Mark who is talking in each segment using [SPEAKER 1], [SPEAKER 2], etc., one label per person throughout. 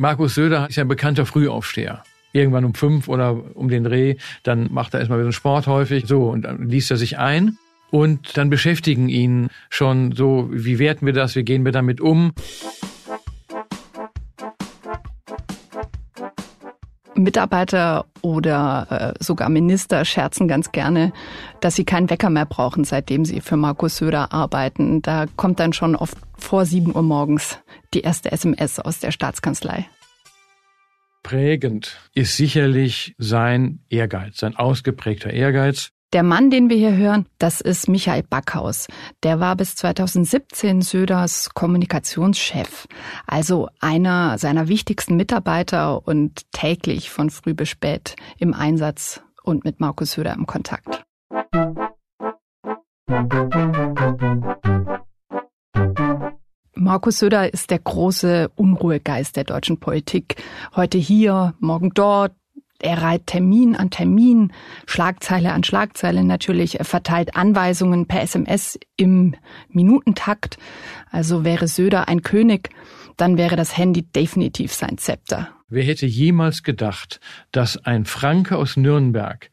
[SPEAKER 1] Markus Söder ist ja ein bekannter Frühaufsteher irgendwann um fünf oder um den Dreh, dann macht er erstmal wieder Sport häufig, so, und dann liest er sich ein. Und dann beschäftigen ihn schon so, wie werten wir das, wie gehen wir damit um.
[SPEAKER 2] Mitarbeiter oder äh, sogar Minister scherzen ganz gerne, dass sie keinen Wecker mehr brauchen, seitdem sie für Markus Söder arbeiten. Da kommt dann schon oft vor sieben Uhr morgens die erste SMS aus der Staatskanzlei.
[SPEAKER 1] Prägend ist sicherlich sein Ehrgeiz, sein ausgeprägter Ehrgeiz.
[SPEAKER 2] Der Mann, den wir hier hören, das ist Michael Backhaus. Der war bis 2017 Söders Kommunikationschef, also einer seiner wichtigsten Mitarbeiter und täglich von früh bis spät im Einsatz und mit Markus Söder im Kontakt. Markus Söder ist der große Unruhegeist der deutschen Politik. Heute hier, morgen dort. Er reiht Termin an Termin, Schlagzeile an Schlagzeile natürlich. Er verteilt Anweisungen per SMS im Minutentakt. Also wäre Söder ein König, dann wäre das Handy definitiv sein Zepter.
[SPEAKER 1] Wer hätte jemals gedacht, dass ein Franke aus Nürnberg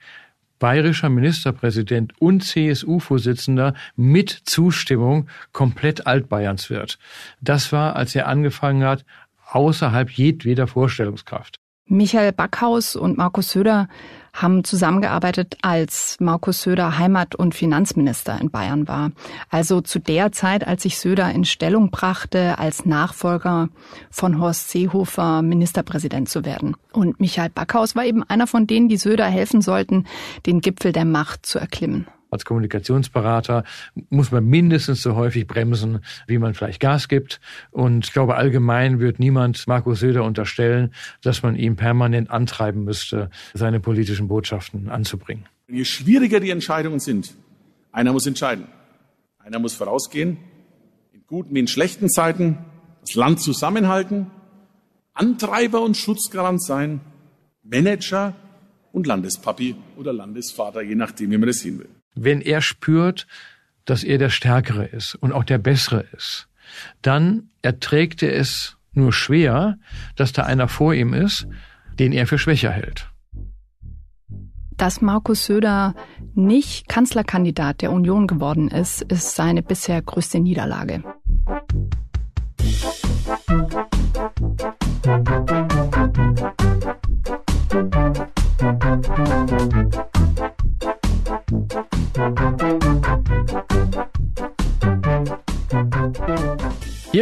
[SPEAKER 1] bayerischer Ministerpräsident und CSU-Vorsitzender mit Zustimmung komplett Altbayerns wird. Das war, als er angefangen hat, außerhalb jedweder Vorstellungskraft.
[SPEAKER 2] Michael Backhaus und Markus Söder haben zusammengearbeitet, als Markus Söder Heimat- und Finanzminister in Bayern war. Also zu der Zeit, als sich Söder in Stellung brachte, als Nachfolger von Horst Seehofer Ministerpräsident zu werden. Und Michael Backhaus war eben einer von denen, die Söder helfen sollten, den Gipfel der Macht zu erklimmen.
[SPEAKER 1] Als Kommunikationsberater muss man mindestens so häufig bremsen, wie man vielleicht Gas gibt. Und ich glaube, allgemein wird niemand Markus Söder unterstellen, dass man ihn permanent antreiben müsste, seine politischen Botschaften anzubringen.
[SPEAKER 3] Je schwieriger die Entscheidungen sind, einer muss entscheiden. Einer muss vorausgehen, in guten wie in schlechten Zeiten, das Land zusammenhalten, Antreiber und Schutzgarant sein, Manager und Landespapi oder Landesvater, je nachdem, wie man das sehen will
[SPEAKER 1] wenn er spürt, dass er der Stärkere ist und auch der Bessere ist, dann erträgt er es nur schwer, dass da einer vor ihm ist, den er für schwächer hält.
[SPEAKER 2] Dass Markus Söder nicht Kanzlerkandidat der Union geworden ist, ist seine bisher größte Niederlage.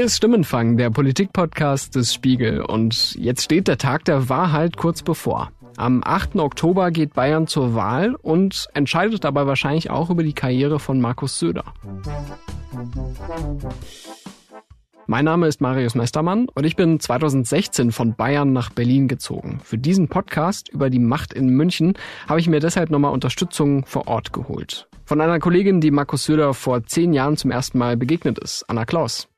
[SPEAKER 4] Ist Stimmenfang, der Politikpodcast des Spiegel. Und jetzt steht der Tag der Wahrheit kurz bevor. Am 8. Oktober geht Bayern zur Wahl und entscheidet dabei wahrscheinlich auch über die Karriere von Markus Söder. Mein Name ist Marius Mestermann und ich bin 2016 von Bayern nach Berlin gezogen. Für diesen Podcast über die Macht in München habe ich mir deshalb nochmal Unterstützung vor Ort geholt. Von einer Kollegin, die Markus Söder vor zehn Jahren zum ersten Mal begegnet ist, Anna Klaus.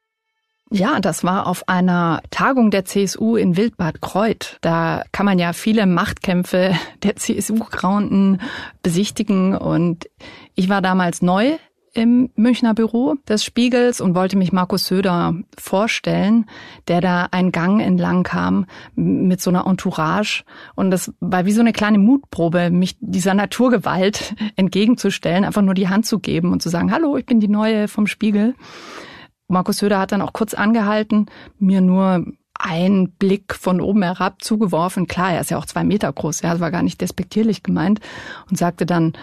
[SPEAKER 2] Ja, das war auf einer Tagung der CSU in Wildbad Kreuth. Da kann man ja viele Machtkämpfe der CSU-Grauenden besichtigen. Und ich war damals neu im Münchner Büro des Spiegels und wollte mich Markus Söder vorstellen, der da einen Gang entlang kam mit so einer Entourage. Und das war wie so eine kleine Mutprobe, mich dieser Naturgewalt entgegenzustellen, einfach nur die Hand zu geben und zu sagen, hallo, ich bin die Neue vom Spiegel. Markus Söder hat dann auch kurz angehalten, mir nur einen Blick von oben herab zugeworfen. Klar, er ist ja auch zwei Meter groß, ja, war gar nicht despektierlich gemeint und sagte dann,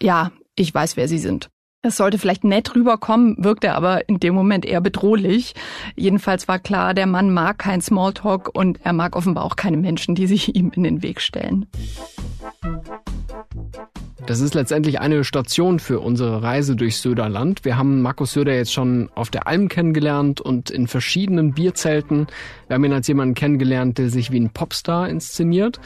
[SPEAKER 2] ja, ich weiß, wer Sie sind. Es sollte vielleicht nett rüberkommen, wirkte aber in dem Moment eher bedrohlich. Jedenfalls war klar, der Mann mag kein Smalltalk und er mag offenbar auch keine Menschen, die sich ihm in den Weg stellen.
[SPEAKER 4] Das ist letztendlich eine Station für unsere Reise durch Söderland. Wir haben Markus Söder jetzt schon auf der Alm kennengelernt und in verschiedenen Bierzelten. Wir haben ihn als jemanden kennengelernt, der sich wie ein Popstar inszeniert,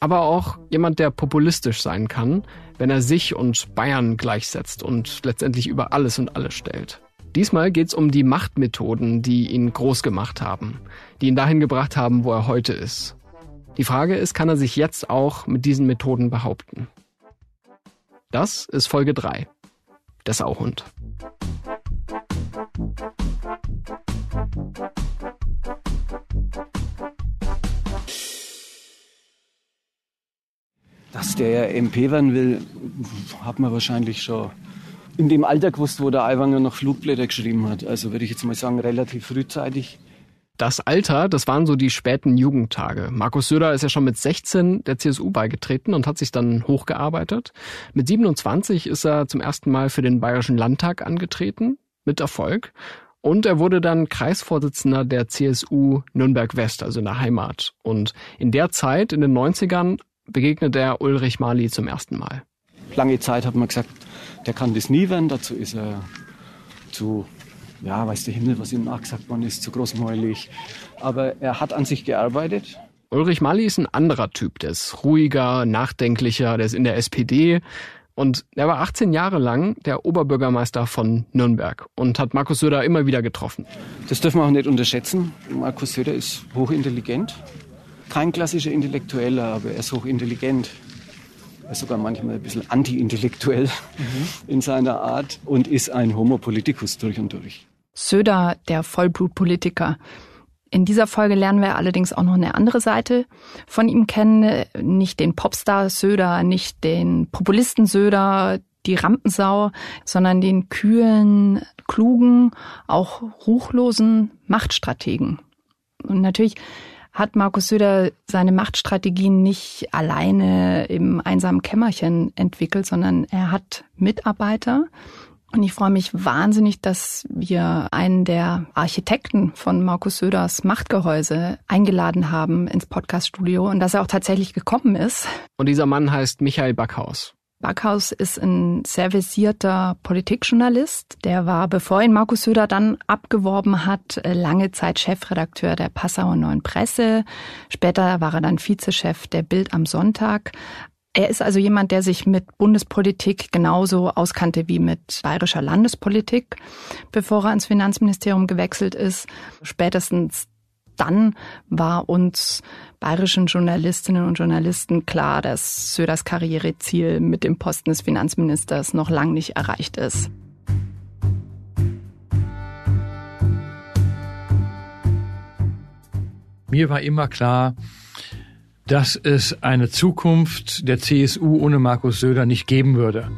[SPEAKER 4] aber auch jemand, der populistisch sein kann, wenn er sich und Bayern gleichsetzt und letztendlich über alles und alles stellt. Diesmal geht's um die Machtmethoden, die ihn groß gemacht haben, die ihn dahin gebracht haben, wo er heute ist. Die Frage ist, kann er sich jetzt auch mit diesen Methoden behaupten? Das ist Folge 3. Der Sauhund.
[SPEAKER 5] Dass der MP werden will, hat man wahrscheinlich schon in dem Alter gewusst, wo der Aiwanger noch Flugblätter geschrieben hat. Also würde ich jetzt mal sagen, relativ frühzeitig.
[SPEAKER 4] Das Alter, das waren so die späten Jugendtage. Markus Söder ist ja schon mit 16 der CSU beigetreten und hat sich dann hochgearbeitet. Mit 27 ist er zum ersten Mal für den Bayerischen Landtag angetreten, mit Erfolg. Und er wurde dann Kreisvorsitzender der CSU Nürnberg West, also in der Heimat. Und in der Zeit, in den 90ern, begegnet er Ulrich Mali zum ersten Mal.
[SPEAKER 5] Lange Zeit hat man gesagt, der kann das nie werden. Dazu ist er zu, ja, weiß der Himmel, was ihm nachgesagt worden ist, zu großmäulig. Aber er hat an sich gearbeitet.
[SPEAKER 4] Ulrich Mali ist ein anderer Typ. Der ist ruhiger, nachdenklicher, der ist in der SPD. Und er war 18 Jahre lang der Oberbürgermeister von Nürnberg und hat Markus Söder immer wieder getroffen.
[SPEAKER 5] Das dürfen wir auch nicht unterschätzen. Markus Söder ist hochintelligent. Kein klassischer Intellektueller, aber er ist hochintelligent. Er ist sogar manchmal ein bisschen anti-intellektuell mhm. in seiner Art und ist ein Homo politicus durch und durch.
[SPEAKER 2] Söder, der Vollblutpolitiker. In dieser Folge lernen wir allerdings auch noch eine andere Seite von ihm kennen. Nicht den Popstar Söder, nicht den Populisten Söder, die Rampensau, sondern den kühlen, klugen, auch ruchlosen Machtstrategen. Und natürlich hat Markus Söder seine Machtstrategien nicht alleine im einsamen Kämmerchen entwickelt, sondern er hat Mitarbeiter, und ich freue mich wahnsinnig, dass wir einen der Architekten von Markus Söders Machtgehäuse eingeladen haben ins Podcaststudio und dass er auch tatsächlich gekommen ist.
[SPEAKER 4] Und dieser Mann heißt Michael Backhaus.
[SPEAKER 2] Backhaus ist ein sehr versierter Politikjournalist. Der war, bevor ihn Markus Söder dann abgeworben hat, lange Zeit Chefredakteur der Passauer Neuen Presse. Später war er dann Vizechef der Bild am Sonntag. Er ist also jemand, der sich mit Bundespolitik genauso auskannte wie mit bayerischer Landespolitik, bevor er ins Finanzministerium gewechselt ist. Spätestens dann war uns bayerischen Journalistinnen und Journalisten klar, dass Söders Karriereziel mit dem Posten des Finanzministers noch lang nicht erreicht ist.
[SPEAKER 1] Mir war immer klar, dass es eine Zukunft der CSU ohne Markus Söder nicht geben würde.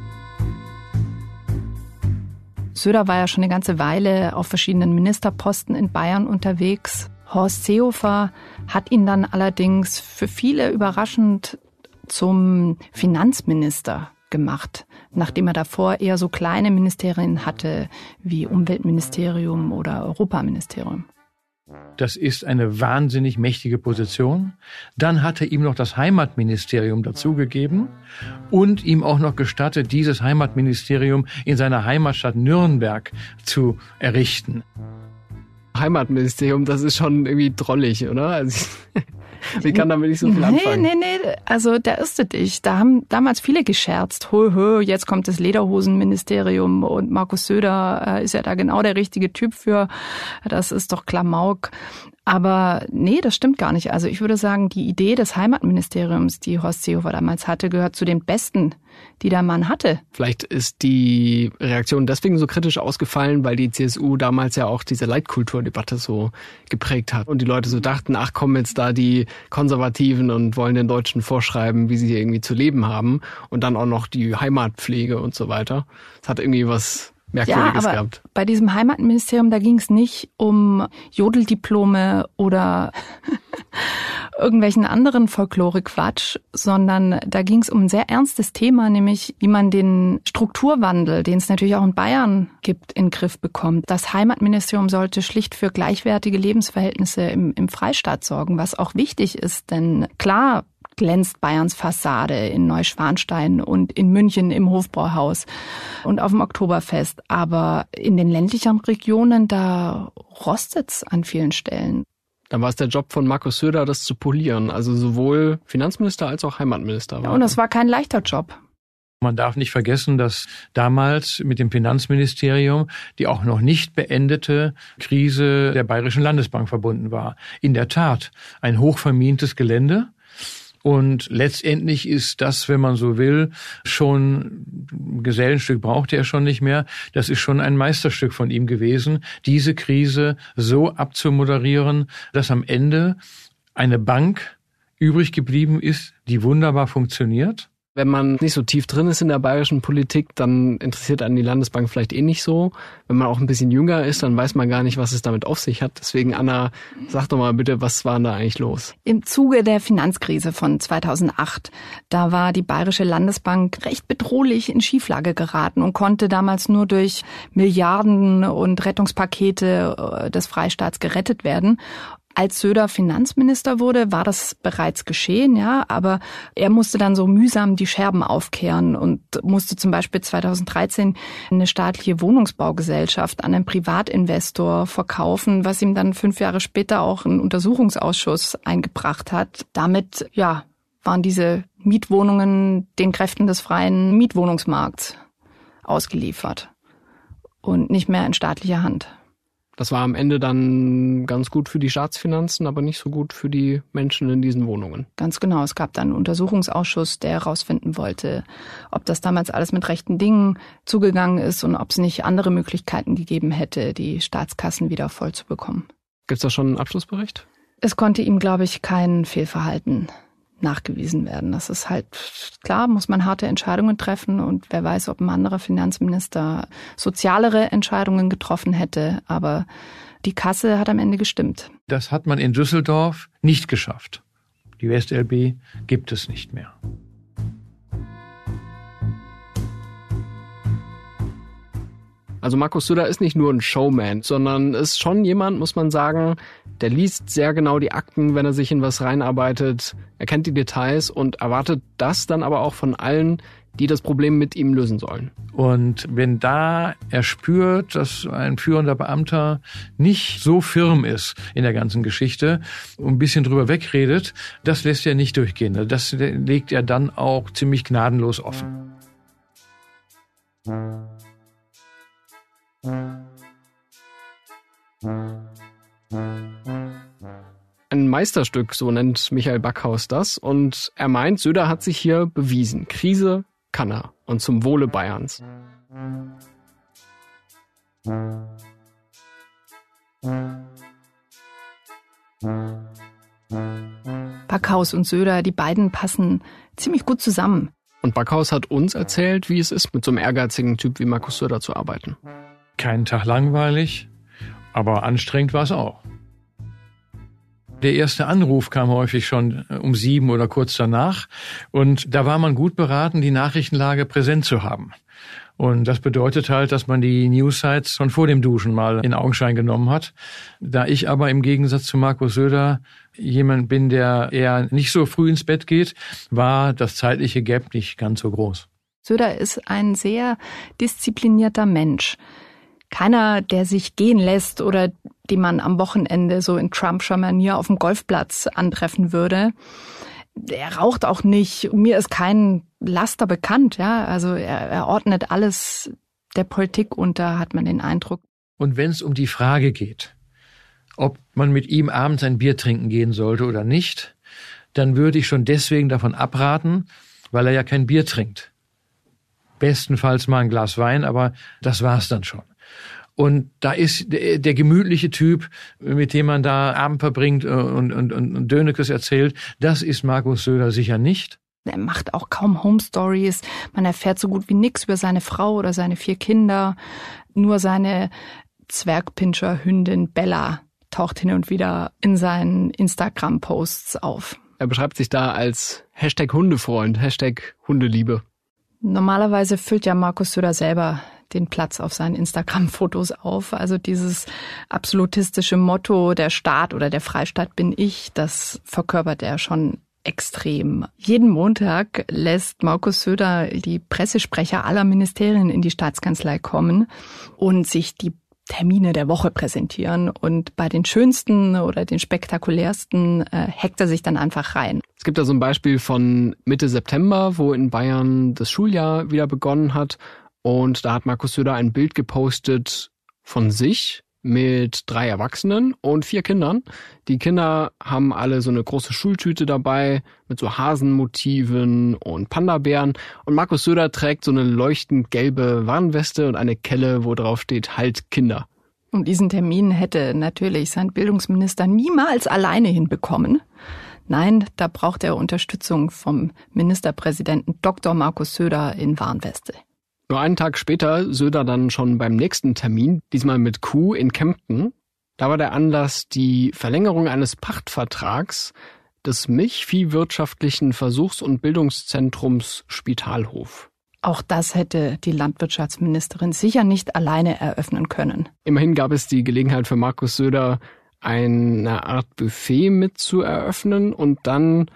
[SPEAKER 2] Söder war ja schon eine ganze Weile auf verschiedenen Ministerposten in Bayern unterwegs. Horst Seehofer hat ihn dann allerdings für viele überraschend zum Finanzminister gemacht, nachdem er davor eher so kleine Ministerien hatte wie Umweltministerium oder Europaministerium.
[SPEAKER 1] Das ist eine wahnsinnig mächtige Position. Dann hat er ihm noch das Heimatministerium dazugegeben und ihm auch noch gestattet, dieses Heimatministerium in seiner Heimatstadt Nürnberg zu errichten.
[SPEAKER 4] Heimatministerium, das ist schon irgendwie drollig, oder? Also Wie kann damit nicht so viel anfangen?
[SPEAKER 2] Nee, nee, nee, also da irrst du dich. Da haben damals viele gescherzt. Hö, hö, jetzt kommt das Lederhosenministerium und Markus Söder äh, ist ja da genau der richtige Typ für. Das ist doch Klamauk. Aber nee, das stimmt gar nicht. Also ich würde sagen, die Idee des Heimatministeriums, die Horst Seehofer damals hatte, gehört zu den besten, die der Mann hatte.
[SPEAKER 4] Vielleicht ist die Reaktion deswegen so kritisch ausgefallen, weil die CSU damals ja auch diese Leitkulturdebatte so geprägt hat und die Leute so dachten, ach kommen jetzt da die Konservativen und wollen den Deutschen vorschreiben, wie sie hier irgendwie zu leben haben und dann auch noch die Heimatpflege und so weiter. Es hat irgendwie was Merkwürdiges
[SPEAKER 2] ja, aber
[SPEAKER 4] gehabt.
[SPEAKER 2] Bei diesem Heimatministerium, da ging es nicht um Jodeldiplome oder irgendwelchen anderen Folklore-Quatsch, sondern da ging es um ein sehr ernstes Thema, nämlich wie man den Strukturwandel, den es natürlich auch in Bayern gibt, in den Griff bekommt. Das Heimatministerium sollte schlicht für gleichwertige Lebensverhältnisse im, im Freistaat sorgen, was auch wichtig ist, denn klar, glänzt Bayerns Fassade in Neuschwanstein und in München im Hofbrauhaus und auf dem Oktoberfest. Aber in den ländlichen Regionen, da rostet's an vielen Stellen.
[SPEAKER 4] Dann war es der Job von Markus Söder, das zu polieren. Also sowohl Finanzminister als auch Heimatminister.
[SPEAKER 2] Ja, und das war kein leichter Job.
[SPEAKER 1] Man darf nicht vergessen, dass damals mit dem Finanzministerium die auch noch nicht beendete Krise der Bayerischen Landesbank verbunden war. In der Tat ein hochvermintes Gelände und letztendlich ist das, wenn man so will, schon Gesellenstück braucht er schon nicht mehr. Das ist schon ein Meisterstück von ihm gewesen, diese Krise so abzumoderieren, dass am Ende eine Bank übrig geblieben ist, die wunderbar funktioniert
[SPEAKER 4] Wenn man nicht so tief drin ist in der bayerischen Politik, dann interessiert einen die Landesbank vielleicht eh nicht so. Wenn man auch ein bisschen jünger ist, dann weiß man gar nicht, was es damit auf sich hat. Deswegen, Anna, sag doch mal bitte, was war da eigentlich los?
[SPEAKER 2] Im Zuge der Finanzkrise von 2008, da war die bayerische Landesbank recht bedrohlich in Schieflage geraten und konnte damals nur durch Milliarden und Rettungspakete äh, des Freistaats gerettet werden. Als Söder Finanzminister wurde, war das bereits geschehen, ja, aber er musste dann so mühsam die Scherben aufkehren und musste zum Beispiel 2013 eine staatliche Wohnungsbaugesellschaft an einen Privatinvestor verkaufen, was ihm dann fünf Jahre später auch ein Untersuchungsausschuss eingebracht hat. Damit, ja, waren diese Mietwohnungen den Kräften des freien Mietwohnungsmarkts ausgeliefert und nicht mehr in staatlicher Hand.
[SPEAKER 4] Das war am Ende dann ganz gut für die Staatsfinanzen, aber nicht so gut für die Menschen in diesen Wohnungen.
[SPEAKER 2] Ganz genau. Es gab dann einen Untersuchungsausschuss, der herausfinden wollte, ob das damals alles mit rechten Dingen zugegangen ist und ob es nicht andere Möglichkeiten gegeben hätte, die Staatskassen wieder voll zu bekommen.
[SPEAKER 4] Gibt es da schon einen Abschlussbericht?
[SPEAKER 2] Es konnte ihm, glaube ich, kein Fehlverhalten nachgewiesen werden. Das ist halt klar, muss man harte Entscheidungen treffen und wer weiß, ob ein anderer Finanzminister sozialere Entscheidungen getroffen hätte, aber die Kasse hat am Ende gestimmt.
[SPEAKER 1] Das hat man in Düsseldorf nicht geschafft. Die WestLB gibt es nicht mehr.
[SPEAKER 4] Also Markus Söder ist nicht nur ein Showman, sondern ist schon jemand, muss man sagen, der liest sehr genau die Akten, wenn er sich in was reinarbeitet. Er kennt die Details und erwartet das dann aber auch von allen, die das Problem mit ihm lösen sollen.
[SPEAKER 1] Und wenn da er spürt, dass ein führender Beamter nicht so firm ist in der ganzen Geschichte und ein bisschen drüber wegredet, das lässt er nicht durchgehen. Das legt er dann auch ziemlich gnadenlos offen.
[SPEAKER 4] Ein Meisterstück, so nennt Michael Backhaus das. Und er meint, Söder hat sich hier bewiesen. Krise kann er. Und zum Wohle Bayerns.
[SPEAKER 2] Backhaus und Söder, die beiden passen ziemlich gut zusammen.
[SPEAKER 4] Und Backhaus hat uns erzählt, wie es ist, mit so einem ehrgeizigen Typ wie Markus Söder zu arbeiten
[SPEAKER 1] keinen Tag langweilig, aber anstrengend war es auch. Der erste Anruf kam häufig schon äh, um sieben oder kurz danach. Und da war man gut beraten, die Nachrichtenlage präsent zu haben. Und das bedeutet halt, dass man die Newsites schon vor dem Duschen mal in Augenschein genommen hat. Da ich aber im Gegensatz zu Markus Söder jemand bin, der eher nicht so früh ins Bett geht, war das zeitliche Gap nicht ganz so groß.
[SPEAKER 2] Söder ist ein sehr disziplinierter Mensch keiner, der sich gehen lässt oder die man am Wochenende so in Trumpscher Manier auf dem Golfplatz antreffen würde. Er raucht auch nicht. Mir ist kein Laster bekannt, ja. Also er, er ordnet alles der Politik unter, hat man den Eindruck.
[SPEAKER 1] Und wenn es um die Frage geht, ob man mit ihm abends ein Bier trinken gehen sollte oder nicht, dann würde ich schon deswegen davon abraten, weil er ja kein Bier trinkt. Bestenfalls mal ein Glas Wein, aber das war's dann schon. Und da ist der, der, gemütliche Typ, mit dem man da Abend verbringt äh, und, und, und, und Dönekes erzählt, das ist Markus Söder sicher nicht.
[SPEAKER 2] Er macht auch kaum Home Stories. Man erfährt so gut wie nichts über seine Frau oder seine vier Kinder. Nur seine Zwergpinscher-Hündin Bella taucht hin und wieder in seinen Instagram-Posts auf.
[SPEAKER 4] Er beschreibt sich da als Hashtag Hundefreund, Hashtag Hundeliebe.
[SPEAKER 2] Normalerweise füllt ja Markus Söder selber den Platz auf seinen Instagram-Fotos auf. Also dieses absolutistische Motto, der Staat oder der Freistaat bin ich, das verkörpert er schon extrem. Jeden Montag lässt Markus Söder die Pressesprecher aller Ministerien in die Staatskanzlei kommen und sich die Termine der Woche präsentieren und bei den schönsten oder den spektakulärsten äh, hackt er sich dann einfach rein.
[SPEAKER 4] Es gibt da so ein Beispiel von Mitte September, wo in Bayern das Schuljahr wieder begonnen hat und da hat Markus Söder ein Bild gepostet von sich mit drei Erwachsenen und vier Kindern. Die Kinder haben alle so eine große Schultüte dabei mit so Hasenmotiven und Panda-Bären. Und Markus Söder trägt so eine leuchtend gelbe Warnweste und eine Kelle, wo drauf steht, halt Kinder.
[SPEAKER 2] Und diesen Termin hätte natürlich sein Bildungsminister niemals alleine hinbekommen. Nein, da braucht er Unterstützung vom Ministerpräsidenten Dr. Markus Söder in Warnweste.
[SPEAKER 4] Nur einen Tag später Söder dann schon beim nächsten Termin, diesmal mit Q in Kempten. Da war der Anlass die Verlängerung eines Pachtvertrags des milchviehwirtschaftlichen Versuchs- und Bildungszentrums Spitalhof.
[SPEAKER 2] Auch das hätte die Landwirtschaftsministerin sicher nicht alleine eröffnen können.
[SPEAKER 4] Immerhin gab es die Gelegenheit für Markus Söder, eine Art Buffet mit zu eröffnen und dann,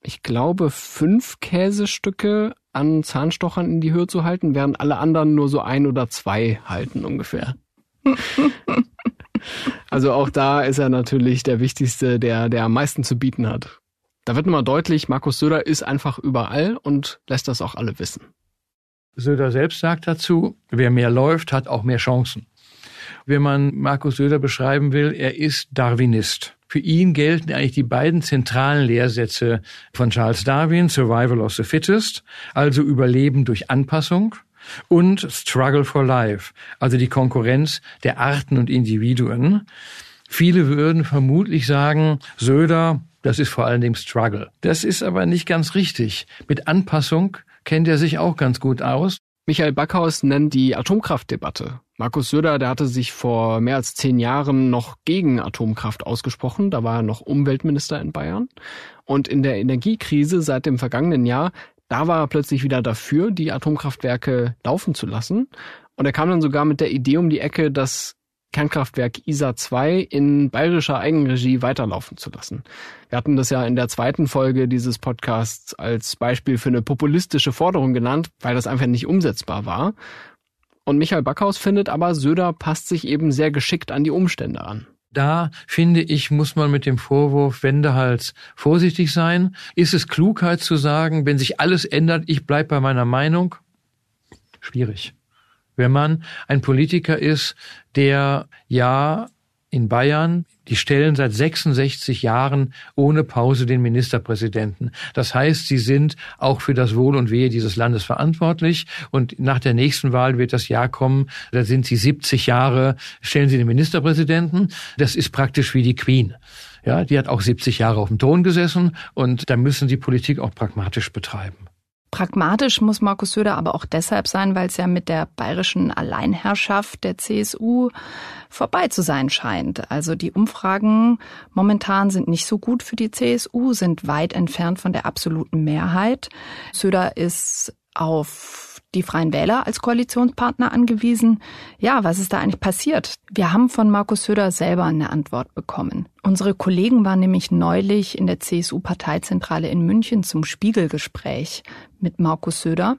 [SPEAKER 4] ich glaube, fünf Käsestücke an Zahnstochern in die Höhe zu halten, während alle anderen nur so ein oder zwei halten ungefähr. also auch da ist er natürlich der Wichtigste, der, der am meisten zu bieten hat. Da wird immer deutlich, Markus Söder ist einfach überall und lässt das auch alle wissen.
[SPEAKER 1] Söder selbst sagt dazu, wer mehr läuft, hat auch mehr Chancen. Wenn man Markus Söder beschreiben will, er ist Darwinist. Für ihn gelten eigentlich die beiden zentralen Lehrsätze von Charles Darwin, Survival of the Fittest, also Überleben durch Anpassung, und Struggle for Life, also die Konkurrenz der Arten und Individuen. Viele würden vermutlich sagen, Söder, das ist vor allen Dingen Struggle. Das ist aber nicht ganz richtig. Mit Anpassung kennt er sich auch ganz gut aus.
[SPEAKER 4] Michael Backhaus nennt die Atomkraftdebatte. Markus Söder, der hatte sich vor mehr als zehn Jahren noch gegen Atomkraft ausgesprochen. Da war er noch Umweltminister in Bayern. Und in der Energiekrise seit dem vergangenen Jahr, da war er plötzlich wieder dafür, die Atomkraftwerke laufen zu lassen. Und er kam dann sogar mit der Idee um die Ecke, dass Kernkraftwerk ISA 2 in bayerischer Eigenregie weiterlaufen zu lassen. Wir hatten das ja in der zweiten Folge dieses Podcasts als Beispiel für eine populistische Forderung genannt, weil das einfach nicht umsetzbar war. Und Michael Backhaus findet aber, Söder passt sich eben sehr geschickt an die Umstände an.
[SPEAKER 1] Da finde ich, muss man mit dem Vorwurf Wendehals vorsichtig sein. Ist es Klugheit zu sagen, wenn sich alles ändert, ich bleib bei meiner Meinung? Schwierig wenn man ein Politiker ist, der ja in Bayern, die stellen seit 66 Jahren ohne Pause den Ministerpräsidenten. Das heißt, sie sind auch für das Wohl und Wehe dieses Landes verantwortlich. Und nach der nächsten Wahl wird das Jahr kommen, da sind sie 70 Jahre, stellen sie den Ministerpräsidenten. Das ist praktisch wie die Queen. Ja, die hat auch 70 Jahre auf dem Thron gesessen und da müssen sie Politik auch pragmatisch betreiben.
[SPEAKER 2] Pragmatisch muss Markus Söder aber auch deshalb sein, weil es ja mit der bayerischen Alleinherrschaft der CSU vorbei zu sein scheint. Also die Umfragen momentan sind nicht so gut für die CSU, sind weit entfernt von der absoluten Mehrheit. Söder ist auf die Freien Wähler als Koalitionspartner angewiesen. Ja, was ist da eigentlich passiert? Wir haben von Markus Söder selber eine Antwort bekommen. Unsere Kollegen waren nämlich neulich in der CSU-Parteizentrale in München zum Spiegelgespräch mit Markus Söder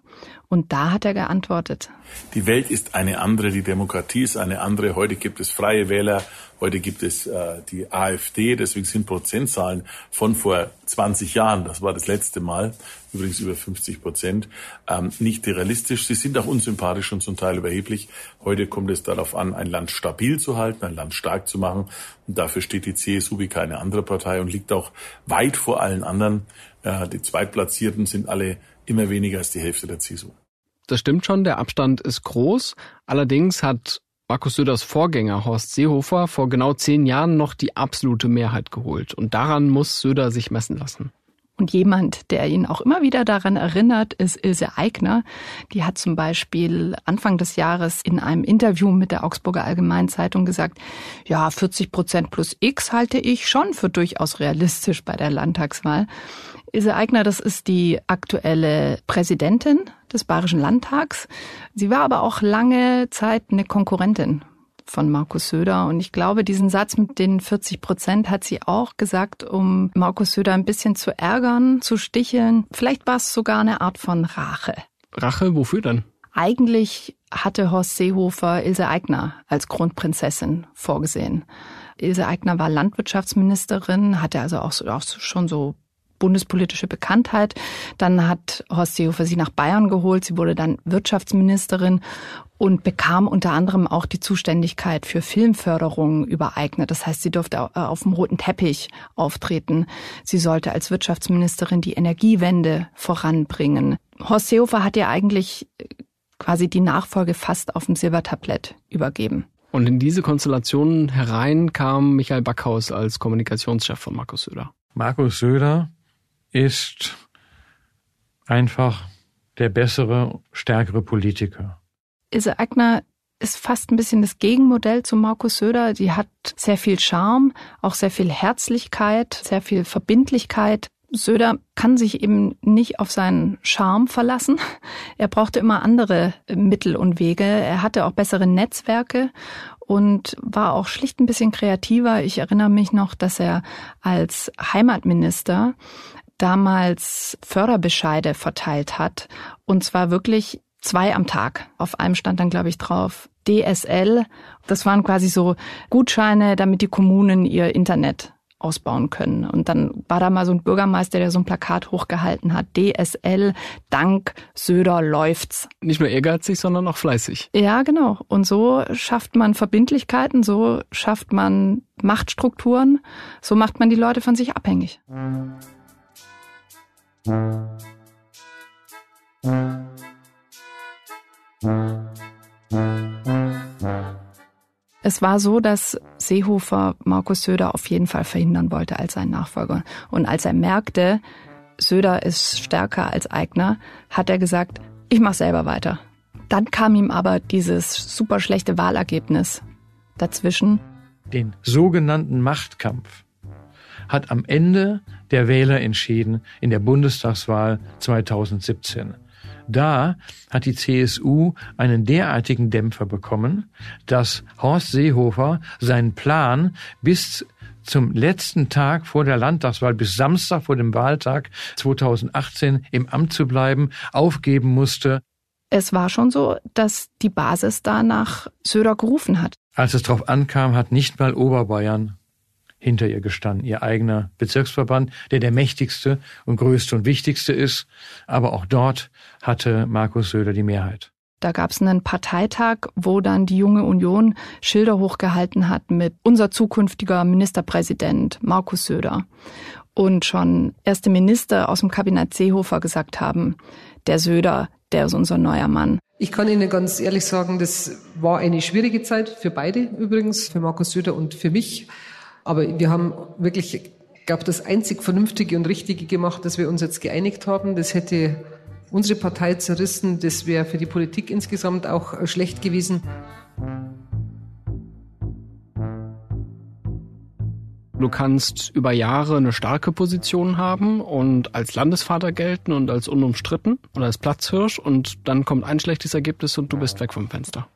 [SPEAKER 2] und da hat er geantwortet.
[SPEAKER 6] Die Welt ist eine andere, die Demokratie ist eine andere. Heute gibt es freie Wähler, heute gibt es äh, die AfD. Deswegen sind Prozentzahlen von vor 20 Jahren, das war das letzte Mal, übrigens über 50 Prozent, ähm, nicht realistisch. Sie sind auch unsympathisch und zum Teil überheblich. Heute kommt es darauf an, ein Land stabil zu halten, ein Land stark zu machen. Und dafür steht die CSU wie keine andere Partei und liegt auch weit vor allen anderen. Äh, die Zweitplatzierten sind alle immer weniger als die Hälfte der CSU.
[SPEAKER 4] Das stimmt schon, der Abstand ist groß. Allerdings hat Markus Söders Vorgänger Horst Seehofer vor genau zehn Jahren noch die absolute Mehrheit geholt. Und daran muss Söder sich messen lassen.
[SPEAKER 2] Und jemand, der ihn auch immer wieder daran erinnert, ist Ilse Aigner. Die hat zum Beispiel Anfang des Jahres in einem Interview mit der Augsburger Allgemeinen Zeitung gesagt, ja, 40 Prozent plus X halte ich schon für durchaus realistisch bei der Landtagswahl. Ilse Aigner, das ist die aktuelle Präsidentin des Bayerischen Landtags. Sie war aber auch lange Zeit eine Konkurrentin von Markus Söder. Und ich glaube, diesen Satz mit den 40 Prozent hat sie auch gesagt, um Markus Söder ein bisschen zu ärgern, zu sticheln. Vielleicht war es sogar eine Art von Rache.
[SPEAKER 4] Rache, wofür denn?
[SPEAKER 2] Eigentlich hatte Horst Seehofer Ilse Aigner als Kronprinzessin vorgesehen. Ilse Aigner war Landwirtschaftsministerin, hatte also auch, so, auch schon so bundespolitische Bekanntheit. Dann hat Horst Seehofer sie nach Bayern geholt. Sie wurde dann Wirtschaftsministerin und bekam unter anderem auch die Zuständigkeit für Filmförderung übereignet. Das heißt, sie durfte äh, auf dem roten Teppich auftreten. Sie sollte als Wirtschaftsministerin die Energiewende voranbringen. Horst Seehofer hat ihr eigentlich äh, quasi die Nachfolge fast auf dem Silbertablett übergeben.
[SPEAKER 4] Und in diese Konstellation herein kam Michael Backhaus als Kommunikationschef von Markus Söder.
[SPEAKER 1] Markus Söder ist einfach der bessere, stärkere Politiker.
[SPEAKER 2] Ilse Aigner ist fast ein bisschen das Gegenmodell zu Markus Söder. Die hat sehr viel Charme, auch sehr viel Herzlichkeit, sehr viel Verbindlichkeit. Söder kann sich eben nicht auf seinen Charme verlassen. Er brauchte immer andere Mittel und Wege. Er hatte auch bessere Netzwerke und war auch schlicht ein bisschen kreativer. Ich erinnere mich noch, dass er als Heimatminister damals Förderbescheide verteilt hat. Und zwar wirklich zwei am Tag. Auf einem stand dann, glaube ich, drauf DSL. Das waren quasi so Gutscheine, damit die Kommunen ihr Internet ausbauen können. Und dann war da mal so ein Bürgermeister, der so ein Plakat hochgehalten hat. DSL, dank Söder läuft's.
[SPEAKER 4] Nicht nur ehrgeizig, sondern auch fleißig.
[SPEAKER 2] Ja, genau. Und so schafft man Verbindlichkeiten, so schafft man Machtstrukturen, so macht man die Leute von sich abhängig. Es war so, dass Seehofer Markus Söder auf jeden Fall verhindern wollte als sein Nachfolger. Und als er merkte, Söder ist stärker als Eigner, hat er gesagt, ich mache selber weiter. Dann kam ihm aber dieses super schlechte Wahlergebnis dazwischen.
[SPEAKER 1] Den sogenannten Machtkampf hat am Ende der Wähler entschieden in der Bundestagswahl 2017. Da hat die CSU einen derartigen Dämpfer bekommen, dass Horst Seehofer seinen Plan bis zum letzten Tag vor der Landtagswahl, bis Samstag vor dem Wahltag 2018 im Amt zu bleiben, aufgeben musste.
[SPEAKER 2] Es war schon so, dass die Basis da nach Söder gerufen hat.
[SPEAKER 1] Als es darauf ankam, hat nicht mal Oberbayern hinter ihr gestanden, ihr eigener Bezirksverband, der der mächtigste und größte und wichtigste ist. Aber auch dort hatte Markus Söder die Mehrheit.
[SPEAKER 2] Da gab es einen Parteitag, wo dann die junge Union Schilder hochgehalten hat mit unser zukünftiger Ministerpräsident Markus Söder. Und schon erste Minister aus dem Kabinett Seehofer gesagt haben, der Söder, der ist unser neuer Mann.
[SPEAKER 7] Ich kann Ihnen ganz ehrlich sagen, das war eine schwierige Zeit für beide übrigens, für Markus Söder und für mich. Aber wir haben wirklich, ich glaube, das einzig Vernünftige und Richtige gemacht, dass wir uns jetzt geeinigt haben. Das hätte unsere Partei zerrissen. Das wäre für die Politik insgesamt auch äh, schlecht gewesen.
[SPEAKER 4] Du kannst über Jahre eine starke Position haben und als Landesvater gelten und als unumstritten oder als Platzhirsch und dann kommt ein schlechtes Ergebnis und du bist weg vom Fenster.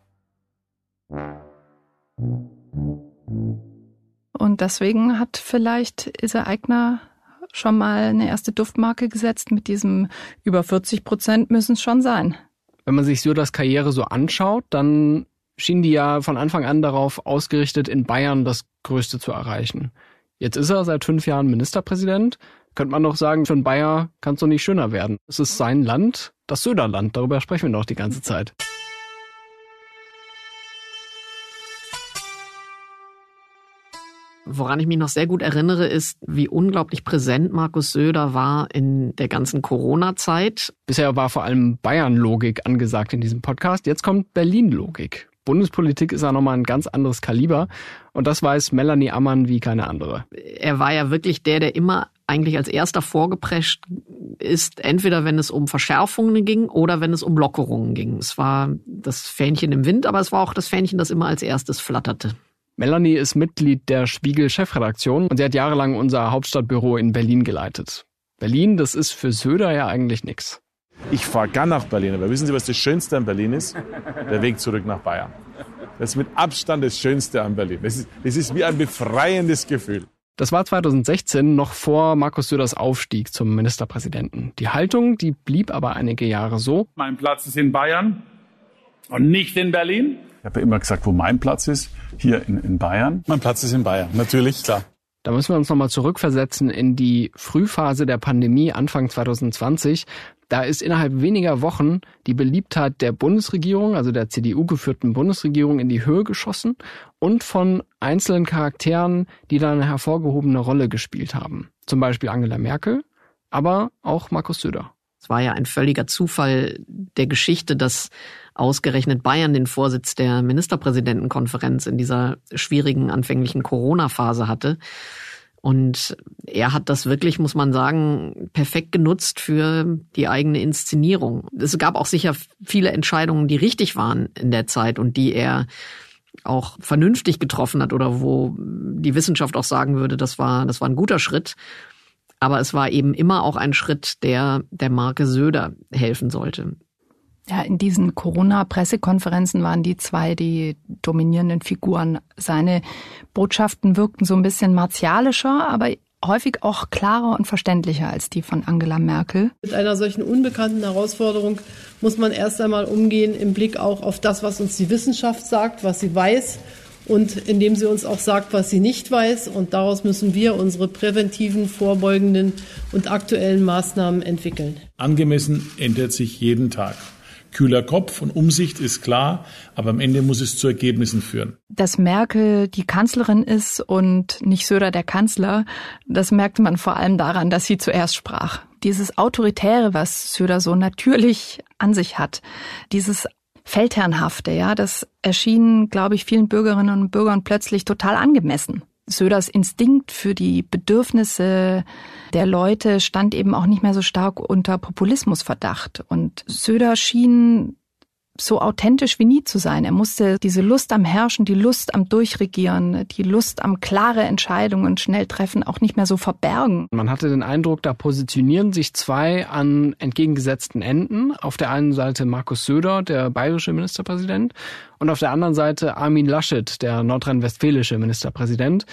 [SPEAKER 2] Und deswegen hat vielleicht Ise Eigner schon mal eine erste Duftmarke gesetzt mit diesem über 40 Prozent müssen es schon sein.
[SPEAKER 4] Wenn man sich Söders Karriere so anschaut, dann schien die ja von Anfang an darauf ausgerichtet, in Bayern das Größte zu erreichen. Jetzt ist er seit fünf Jahren Ministerpräsident. Könnte man doch sagen, für einen Bayer kann es doch nicht schöner werden. Es ist sein Land, das Söderland. Darüber sprechen wir doch die ganze Zeit.
[SPEAKER 8] Woran ich mich noch sehr gut erinnere, ist, wie unglaublich präsent Markus Söder war in der ganzen Corona-Zeit.
[SPEAKER 4] Bisher war vor allem Bayern-Logik angesagt in diesem Podcast. Jetzt kommt Berlin-Logik. Bundespolitik ist ja nochmal ein ganz anderes Kaliber. Und das weiß Melanie Ammann wie keine andere.
[SPEAKER 8] Er war ja wirklich der, der immer eigentlich als erster vorgeprescht ist, entweder wenn es um Verschärfungen ging oder wenn es um Lockerungen ging. Es war das Fähnchen im Wind, aber es war auch das Fähnchen, das immer als erstes flatterte.
[SPEAKER 4] Melanie ist Mitglied der Spiegel-Chefredaktion und sie hat jahrelang unser Hauptstadtbüro in Berlin geleitet. Berlin, das ist für Söder ja eigentlich nix.
[SPEAKER 6] Ich fahre gern nach Berlin, aber wissen Sie, was das Schönste an Berlin ist? Der Weg zurück nach Bayern. Das ist mit Abstand das Schönste an Berlin. Das ist, das ist wie ein befreiendes Gefühl.
[SPEAKER 4] Das war 2016 noch vor Markus Söders Aufstieg zum Ministerpräsidenten. Die Haltung, die blieb aber einige Jahre so.
[SPEAKER 3] Mein Platz ist in Bayern und nicht in Berlin.
[SPEAKER 6] Ich habe ja immer gesagt, wo mein Platz ist, hier in, in Bayern.
[SPEAKER 3] Mein Platz ist in Bayern, natürlich, klar.
[SPEAKER 4] Da müssen wir uns nochmal zurückversetzen in die Frühphase der Pandemie Anfang 2020. Da ist innerhalb weniger Wochen die Beliebtheit der Bundesregierung, also der CDU geführten Bundesregierung, in die Höhe geschossen und von einzelnen Charakteren, die da eine hervorgehobene Rolle gespielt haben. Zum Beispiel Angela Merkel, aber auch Markus Söder.
[SPEAKER 8] Es war ja ein völliger Zufall der Geschichte, dass ausgerechnet Bayern den Vorsitz der Ministerpräsidentenkonferenz in dieser schwierigen anfänglichen Corona-Phase hatte. Und er hat das wirklich, muss man sagen, perfekt genutzt für die eigene Inszenierung. Es gab auch sicher viele Entscheidungen, die richtig waren in der Zeit und die er auch vernünftig getroffen hat oder wo die Wissenschaft auch sagen würde, das war, das war ein guter Schritt. Aber es war eben immer auch ein Schritt, der der Marke Söder helfen sollte.
[SPEAKER 2] Ja, in diesen Corona-Pressekonferenzen waren die zwei die dominierenden Figuren. Seine Botschaften wirkten so ein bisschen martialischer, aber häufig auch klarer und verständlicher als die von Angela Merkel.
[SPEAKER 9] Mit einer solchen unbekannten Herausforderung muss man erst einmal umgehen im Blick auch auf das, was uns die Wissenschaft sagt, was sie weiß und indem sie uns auch sagt, was sie nicht weiß. Und daraus müssen wir unsere präventiven, vorbeugenden und aktuellen Maßnahmen entwickeln.
[SPEAKER 6] Angemessen ändert sich jeden Tag kühler Kopf und Umsicht ist klar, aber am Ende muss es zu Ergebnissen führen.
[SPEAKER 2] Dass Merkel die Kanzlerin ist und nicht Söder der Kanzler, das merkte man vor allem daran, dass sie zuerst sprach. Dieses Autoritäre, was Söder so natürlich an sich hat, dieses Feldherrnhafte, ja, das erschien, glaube ich, vielen Bürgerinnen und Bürgern plötzlich total angemessen. Söders Instinkt für die Bedürfnisse der Leute stand eben auch nicht mehr so stark unter Populismusverdacht. Und Söder schien so authentisch wie nie zu sein. Er musste diese Lust am Herrschen, die Lust am Durchregieren, die Lust am klare Entscheidungen schnell treffen auch nicht mehr so verbergen.
[SPEAKER 4] Man hatte den Eindruck, da positionieren sich zwei an entgegengesetzten Enden. Auf der einen Seite Markus Söder, der bayerische Ministerpräsident, und auf der anderen Seite Armin Laschet, der nordrhein-westfälische Ministerpräsident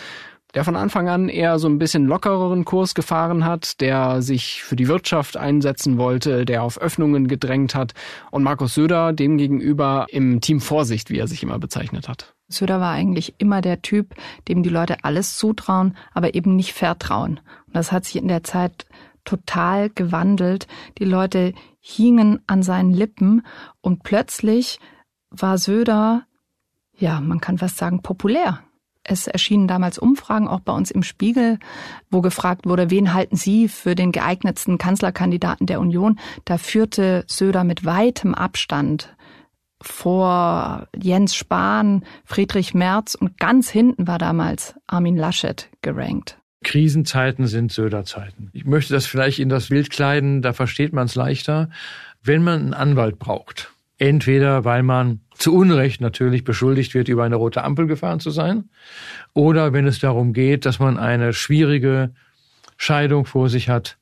[SPEAKER 4] der von Anfang an eher so ein bisschen lockereren Kurs gefahren hat, der sich für die Wirtschaft einsetzen wollte, der auf Öffnungen gedrängt hat und Markus Söder demgegenüber im Team Vorsicht, wie er sich immer bezeichnet hat.
[SPEAKER 2] Söder war eigentlich immer der Typ, dem die Leute alles zutrauen, aber eben nicht vertrauen. Und das hat sich in der Zeit total gewandelt. Die Leute hingen an seinen Lippen und plötzlich war Söder, ja, man kann fast sagen, populär. Es erschienen damals Umfragen, auch bei uns im Spiegel, wo gefragt wurde, wen halten Sie für den geeignetsten Kanzlerkandidaten der Union? Da führte Söder mit weitem Abstand vor Jens Spahn, Friedrich Merz und ganz hinten war damals Armin Laschet gerankt.
[SPEAKER 1] Krisenzeiten sind Söderzeiten. Ich möchte das vielleicht in das Bild kleiden, da versteht man es leichter. Wenn man einen Anwalt braucht, Entweder weil man zu Unrecht natürlich beschuldigt wird, über eine rote Ampel gefahren zu sein, oder wenn es darum geht, dass man eine schwierige Scheidung vor sich hat,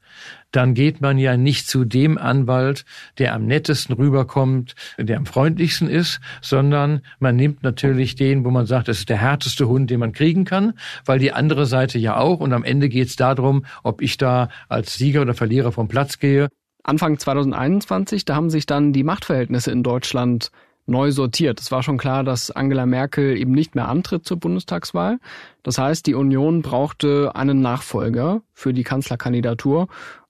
[SPEAKER 1] dann geht man ja nicht zu dem Anwalt, der am nettesten rüberkommt, der am freundlichsten ist, sondern man nimmt natürlich den, wo man sagt, das ist der härteste Hund, den man kriegen kann, weil die andere Seite ja auch. Und am Ende geht es darum, ob ich da als Sieger oder Verlierer vom Platz gehe.
[SPEAKER 4] Anfang 2021, da haben sich dann die Machtverhältnisse in Deutschland neu sortiert. Es war schon klar, dass Angela Merkel eben nicht mehr antritt zur Bundestagswahl. Das heißt, die Union brauchte einen Nachfolger für die Kanzlerkandidatur.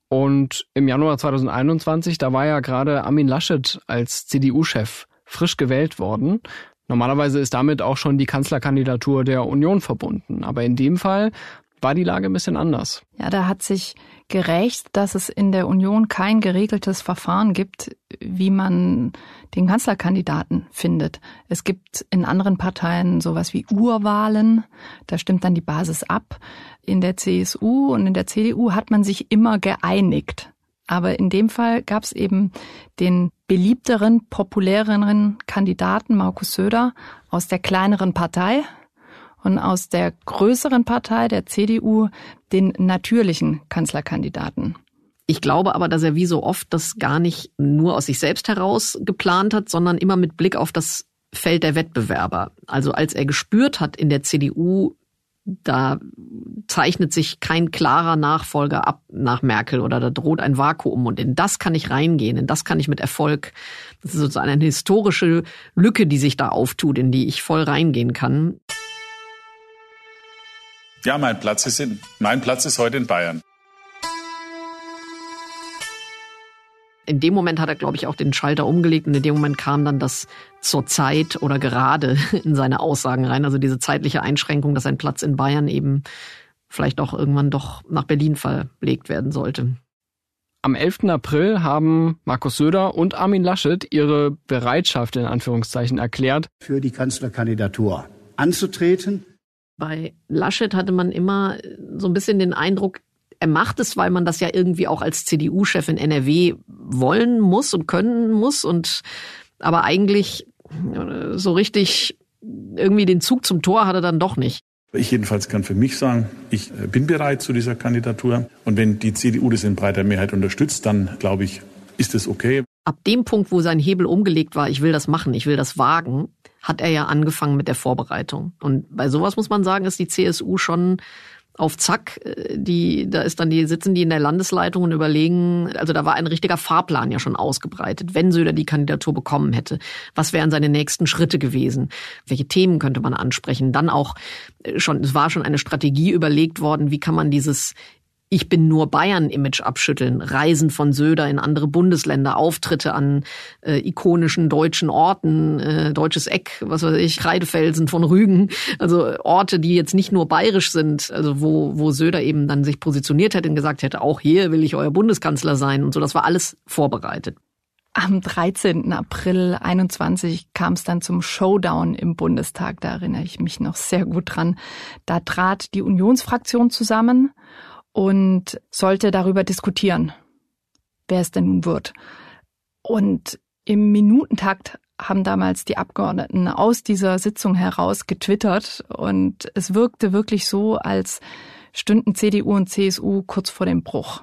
[SPEAKER 4] Und im Januar 2021, da war ja gerade Armin Laschet als CDU-Chef frisch gewählt worden. Normalerweise ist damit auch schon die Kanzlerkandidatur der Union verbunden. Aber in dem Fall war die Lage ein bisschen anders.
[SPEAKER 2] Ja, da hat sich gerecht, dass es in der Union kein geregeltes Verfahren gibt, wie man den Kanzlerkandidaten findet. Es gibt in anderen Parteien sowas wie Urwahlen, da stimmt dann die Basis ab. In der CSU und in der CDU hat man sich immer geeinigt. Aber in dem Fall gab es eben den beliebteren, populäreren Kandidaten Markus Söder aus der kleineren Partei, und aus der größeren Partei, der CDU, den natürlichen Kanzlerkandidaten.
[SPEAKER 8] Ich glaube aber, dass er wie so oft das gar nicht nur aus sich selbst heraus geplant hat, sondern immer mit Blick auf das Feld der Wettbewerber. Also als er gespürt hat in der CDU, da zeichnet sich kein klarer Nachfolger ab nach Merkel oder da droht ein Vakuum und in das kann ich reingehen, in das kann ich mit Erfolg, das ist sozusagen eine historische Lücke, die sich da auftut, in die ich voll reingehen kann.
[SPEAKER 6] Ja, mein Platz ist in, mein Platz ist heute in Bayern.
[SPEAKER 8] In dem Moment hat er, glaube ich, auch den Schalter umgelegt und in dem Moment kam dann das zur Zeit oder gerade in seine Aussagen rein. Also diese zeitliche Einschränkung, dass ein Platz in Bayern eben vielleicht auch irgendwann doch nach Berlin verlegt werden sollte.
[SPEAKER 4] Am 11. April haben Markus Söder und Armin Laschet ihre Bereitschaft in Anführungszeichen erklärt,
[SPEAKER 10] für die Kanzlerkandidatur anzutreten.
[SPEAKER 8] Bei Laschet hatte man immer so ein bisschen den Eindruck, er macht es, weil man das ja irgendwie auch als CDU-Chef in NRW wollen muss und können muss und aber eigentlich äh, so richtig irgendwie den Zug zum Tor hat er dann doch nicht.
[SPEAKER 6] Ich jedenfalls kann für mich sagen, ich äh, bin bereit zu dieser Kandidatur. Und wenn die CDU das in breiter Mehrheit unterstützt, dann glaube ich, ist es okay.
[SPEAKER 8] Ab dem Punkt, wo sein Hebel umgelegt war, ich will das machen, ich will das wagen, hat er ja angefangen mit der Vorbereitung. Und bei sowas muss man sagen, ist die CSU schon auf Zack, äh, die, da ist dann die, sitzen die in der Landesleitung und überlegen, also da war ein richtiger Fahrplan ja schon ausgebreitet, wenn Söder die Kandidatur bekommen hätte. Was wären seine nächsten Schritte gewesen? Welche Themen könnte man ansprechen? Dann auch äh, schon, es war schon eine Strategie überlegt worden, wie kann man dieses ich bin nur Bayern-Image abschütteln, Reisen von Söder in andere Bundesländer, Auftritte an äh, ikonischen deutschen Orten, äh, deutsches Eck, was weiß ich, Kreidefelsen von Rügen, also Orte, die jetzt nicht nur bayerisch sind, also wo, wo Söder eben dann sich positioniert hätte und gesagt hätte, auch hier will ich euer Bundeskanzler sein und so, das war alles vorbereitet.
[SPEAKER 2] Am 13. April 21 kam es dann zum Showdown im Bundestag, da erinnere ich mich noch sehr gut dran. Da trat die Unionsfraktion zusammen und sollte darüber diskutieren, wer es denn nun wird. Und im Minutentakt haben damals die Abgeordneten aus dieser Sitzung heraus getwittert und es wirkte wirklich so, als stünden CDU und CSU kurz vor dem Bruch.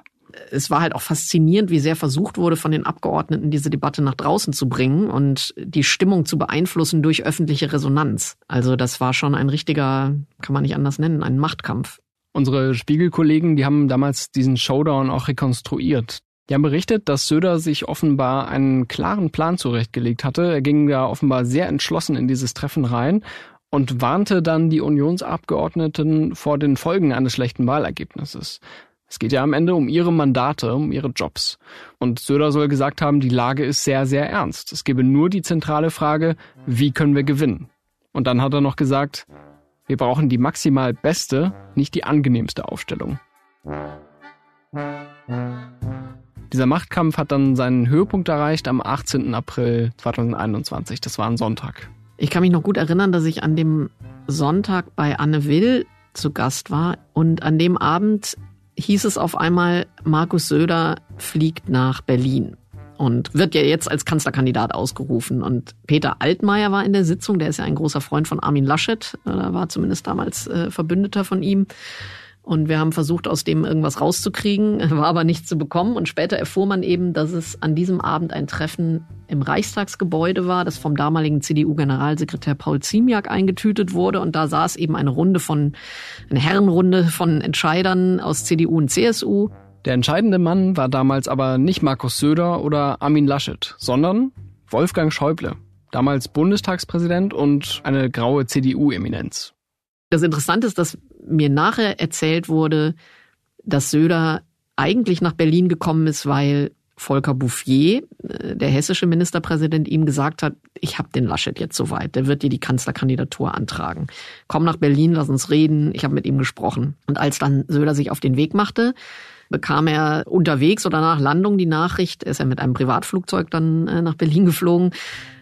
[SPEAKER 8] Es war halt auch faszinierend, wie sehr versucht wurde, von den Abgeordneten diese Debatte nach draußen zu bringen und die Stimmung zu beeinflussen durch öffentliche Resonanz. Also das war schon ein richtiger, kann man nicht anders nennen, ein Machtkampf.
[SPEAKER 4] Unsere Spiegelkollegen, die haben damals diesen Showdown auch rekonstruiert. Die haben berichtet, dass Söder sich offenbar einen klaren Plan zurechtgelegt hatte. Er ging da offenbar sehr entschlossen in dieses Treffen rein und warnte dann die Unionsabgeordneten vor den Folgen eines schlechten Wahlergebnisses. Es geht ja am Ende um ihre Mandate, um ihre Jobs. Und Söder soll gesagt haben, die Lage ist sehr, sehr ernst. Es gebe nur die zentrale Frage, wie können wir gewinnen? Und dann hat er noch gesagt, wir brauchen die maximal beste, nicht die angenehmste Aufstellung. Dieser Machtkampf hat dann seinen Höhepunkt erreicht am 18. April 2021. Das war ein Sonntag.
[SPEAKER 8] Ich kann mich noch gut erinnern, dass ich an dem Sonntag bei Anne Will zu Gast war und an dem Abend hieß es auf einmal, Markus Söder fliegt nach Berlin und wird ja jetzt als Kanzlerkandidat ausgerufen. Und Peter Altmaier war in der Sitzung, der ist ja ein großer Freund von Armin Laschet, oder war zumindest damals äh, Verbündeter von ihm. Und wir haben versucht, aus dem irgendwas rauszukriegen, war aber nichts zu bekommen. Und später erfuhr man eben, dass es an diesem Abend ein Treffen im Reichstagsgebäude war, das vom damaligen CDU-Generalsekretär Paul Ziemiak eingetütet wurde. Und da saß eben eine Runde von, eine Herrenrunde von Entscheidern aus CDU und CSU.
[SPEAKER 4] Der entscheidende Mann war damals aber nicht Markus Söder oder Armin Laschet, sondern Wolfgang Schäuble, damals Bundestagspräsident und eine graue CDU-Eminenz.
[SPEAKER 8] Das Interessante ist, dass mir nachher erzählt wurde, dass Söder eigentlich nach Berlin gekommen ist, weil Volker Bouffier, äh, der hessische Ministerpräsident, ihm gesagt hat, ich habe den Laschet jetzt soweit, der wird dir die Kanzlerkandidatur antragen. Komm nach Berlin, lass uns reden, ich habe mit ihm gesprochen. Und als dann Söder sich auf den Weg machte, bekam er unterwegs oder nach Landung die Nachricht, er ist ja mit einem Privatflugzeug dann äh, nach Berlin geflogen,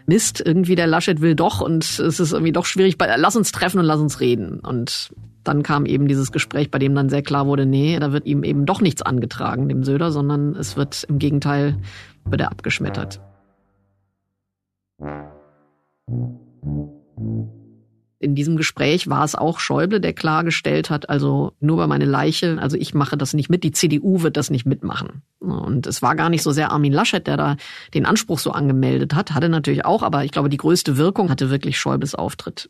[SPEAKER 8] Mist, irgendwie der Laschet will doch und es ist irgendwie doch schwierig, lass uns treffen und lass uns reden. Und dann kam eben dieses Gespräch, bei dem dann sehr klar wurde, nee, da wird ihm eben doch nichts angetragen, dem Söder, sondern es wird im Gegenteil, wird er abgeschmettert in diesem Gespräch war es auch Schäuble, der klargestellt hat, also nur bei meine Leiche, also ich mache das nicht mit, die CDU wird das nicht mitmachen. Und es war gar nicht so sehr Armin Laschet, der da den Anspruch so angemeldet hat, hatte natürlich auch, aber ich glaube, die größte Wirkung hatte wirklich Schäubles Auftritt.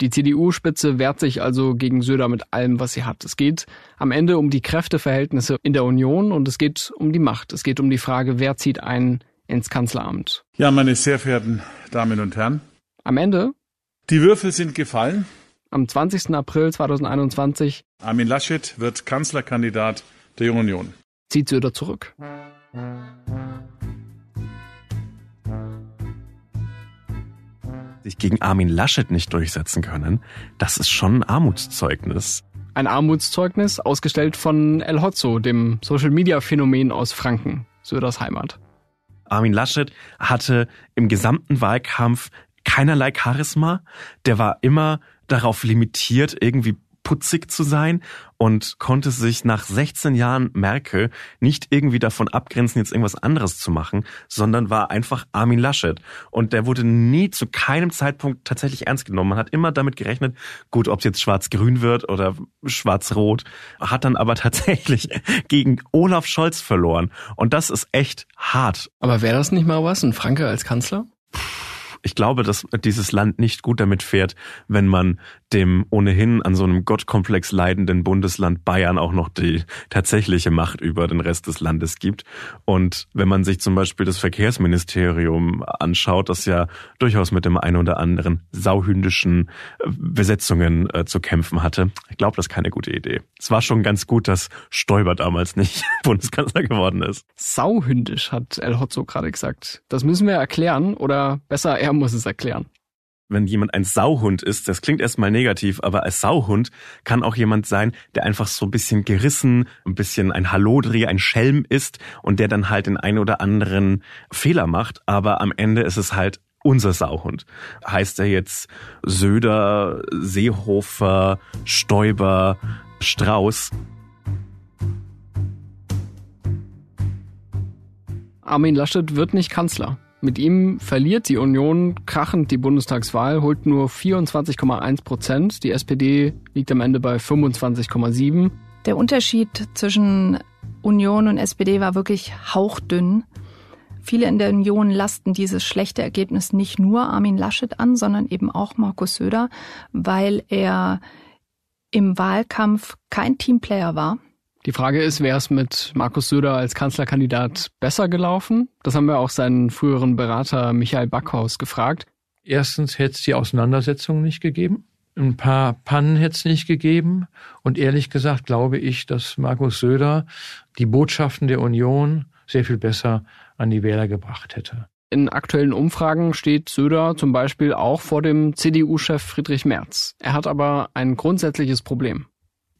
[SPEAKER 4] Die CDU-Spitze wehrt sich also gegen Söder mit allem, was sie hat. Es geht am Ende um die Kräfteverhältnisse in der Union und es geht um die Macht. Es geht um die Frage, wer zieht ein ins Kanzleramt.
[SPEAKER 6] Ja, meine sehr verehrten Damen und Herren.
[SPEAKER 4] Am Ende
[SPEAKER 6] die Würfel sind gefallen.
[SPEAKER 4] Am 20. April 2021.
[SPEAKER 6] Armin Laschet wird Kanzlerkandidat der Jungen Union.
[SPEAKER 4] Zieht Söder zurück.
[SPEAKER 10] Sich gegen Armin Laschet nicht durchsetzen können, das ist schon ein Armutszeugnis.
[SPEAKER 4] Ein Armutszeugnis, ausgestellt von El Hotzo, dem Social-Media-Phänomen aus Franken, Söders Heimat.
[SPEAKER 10] Armin Laschet hatte im gesamten Wahlkampf keinerlei Charisma. Der war immer darauf limitiert, irgendwie putzig zu sein und konnte sich nach 16 Jahren Merkel nicht irgendwie davon abgrenzen, jetzt irgendwas anderes zu machen, sondern war einfach Armin Laschet. Und der wurde nie zu keinem Zeitpunkt tatsächlich ernst genommen. Man hat immer damit gerechnet, gut, ob es jetzt schwarz-grün wird oder schwarz-rot, hat dann aber tatsächlich gegen Olaf Scholz verloren. Und das ist echt hart.
[SPEAKER 4] Aber wäre das nicht mal was, ein Franke als Kanzler?
[SPEAKER 10] Ich glaube, dass dieses Land nicht gut damit fährt, wenn man dem ohnehin an so einem Gottkomplex leidenden Bundesland Bayern auch noch die tatsächliche Macht über den Rest des Landes gibt. Und wenn man sich zum Beispiel das Verkehrsministerium anschaut, das ja durchaus mit dem einen oder anderen sauhündischen äh, Besetzungen äh, zu kämpfen hatte, ich glaube, das ist keine gute Idee. Es war schon ganz gut, dass Stoiber damals nicht Bundeskanzler geworden ist.
[SPEAKER 4] Sauhündisch, hat El Hotzo gerade gesagt. Das müssen wir erklären oder besser er muss es erklären.
[SPEAKER 10] Wenn jemand ein Sauhund ist, das klingt erstmal negativ, aber als Sauhund kann auch jemand sein, der einfach so ein bisschen gerissen, ein bisschen ein Hallodri, ein Schelm ist und der dann halt den einen oder anderen Fehler macht, aber am Ende ist es halt unser Sauhund. Heißt er jetzt Söder, Seehofer, Stoiber, Strauß?
[SPEAKER 4] Armin Laschet wird nicht Kanzler. Mit ihm verliert die Union krachend die Bundestagswahl, holt nur 24,1 Prozent. Die SPD liegt am Ende bei 25,7.
[SPEAKER 2] Der Unterschied zwischen Union und SPD war wirklich hauchdünn. Viele in der Union lasten dieses schlechte Ergebnis nicht nur Armin Laschet an, sondern eben auch Markus Söder, weil er im Wahlkampf kein Teamplayer war.
[SPEAKER 4] Die Frage ist, wäre es mit Markus Söder als Kanzlerkandidat besser gelaufen? Das haben wir auch seinen früheren Berater Michael Backhaus gefragt.
[SPEAKER 1] Erstens hätte es die Auseinandersetzung nicht gegeben. Ein paar Pannen hätte es nicht gegeben. Und ehrlich gesagt glaube ich, dass Markus Söder die Botschaften der Union sehr viel besser an die Wähler gebracht hätte.
[SPEAKER 4] In aktuellen Umfragen steht Söder zum Beispiel auch vor dem CDU-Chef Friedrich Merz. Er hat aber ein grundsätzliches Problem.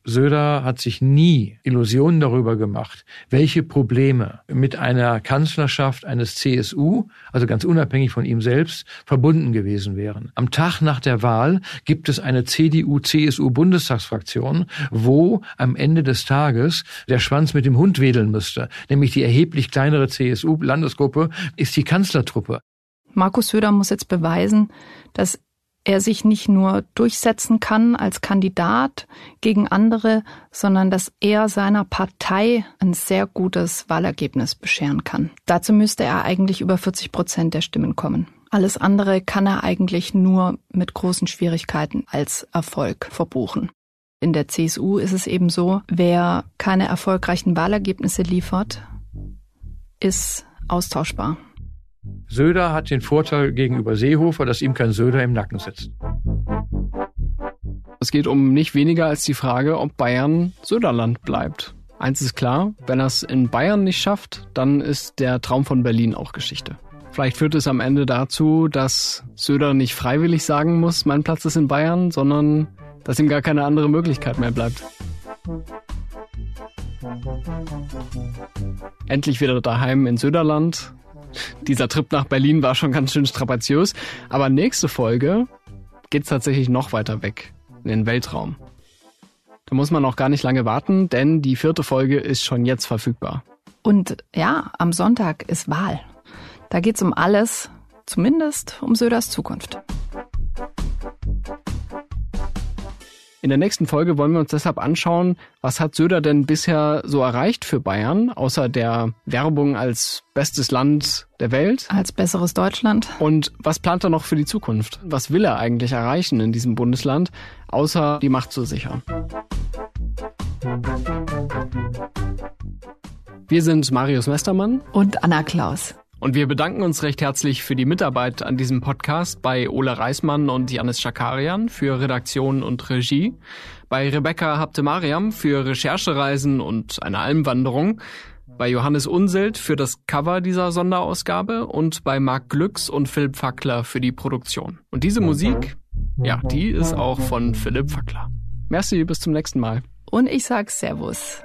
[SPEAKER 1] Söder hat sich nie Illusionen darüber gemacht, welche Probleme mit einer Kanzlerschaft eines CSU, also ganz unabhängig von ihm selbst, verbunden gewesen wären. Am Tag nach der Wahl gibt es eine CDU-CSU-Bundestagsfraktion, wo am Ende des Tages der Schwanz mit dem Hund wedeln müsste. Nämlich die erheblich kleinere CSU-Landesgruppe ist die Kanzlertruppe.
[SPEAKER 2] Markus Söder muss jetzt beweisen, dass er sich nicht nur durchsetzen kann als Kandidat gegen andere, sondern dass er seiner Partei ein sehr gutes Wahlergebnis bescheren kann. Dazu müsste er eigentlich über 40 Prozent der Stimmen kommen. Alles andere kann er eigentlich nur mit großen Schwierigkeiten als Erfolg verbuchen. In der CSU ist es eben so, wer keine erfolgreichen Wahlergebnisse liefert, ist austauschbar.
[SPEAKER 1] Söder hat den Vorteil gegenüber Seehofer, dass ihm kein Söder im Nacken sitzt.
[SPEAKER 4] Es geht um nicht weniger als die Frage, ob Bayern Söderland bleibt. Eins ist klar, wenn er es in Bayern nicht schafft, dann ist der Traum von Berlin auch Geschichte. Vielleicht führt es am Ende dazu, dass Söder nicht freiwillig sagen muss, mein Platz ist in Bayern, sondern dass ihm gar keine andere Möglichkeit mehr bleibt. Endlich wieder daheim in Söderland dieser Trip nach Berlin war schon ganz schön strapaziös. Aber nächste Folge geht's tatsächlich noch weiter weg, in den Weltraum. Da muss man auch gar nicht lange warten, denn die vierte Folge ist schon jetzt verfügbar.
[SPEAKER 2] Und ja, am Sonntag ist Wahl. Da geht's um alles, zumindest um Söders Zukunft.
[SPEAKER 4] In der nächsten Folge wollen wir uns deshalb anschauen, was hat Söder denn bisher so erreicht für Bayern, außer der Werbung als bestes Land der Welt?
[SPEAKER 2] Als besseres Deutschland.
[SPEAKER 4] Und was plant er noch für die Zukunft? Was will er eigentlich erreichen in diesem Bundesland, außer die Macht zu sichern? Wir sind Marius Mestermann
[SPEAKER 2] und Anna Klaus.
[SPEAKER 4] Und wir bedanken uns recht herzlich für die Mitarbeit an diesem Podcast bei Ola Reismann und Janis Schakarian für Redaktion und Regie, bei Rebecca Habte-Mariam für Recherchereisen und eine Almwanderung, bei Johannes Unselt für das Cover dieser Sonderausgabe und bei Marc Glücks und Philipp Fackler für die Produktion. Und diese Musik, ja, die ist auch von Philipp Fackler. Merci, bis zum nächsten Mal.
[SPEAKER 2] Und ich sag Servus.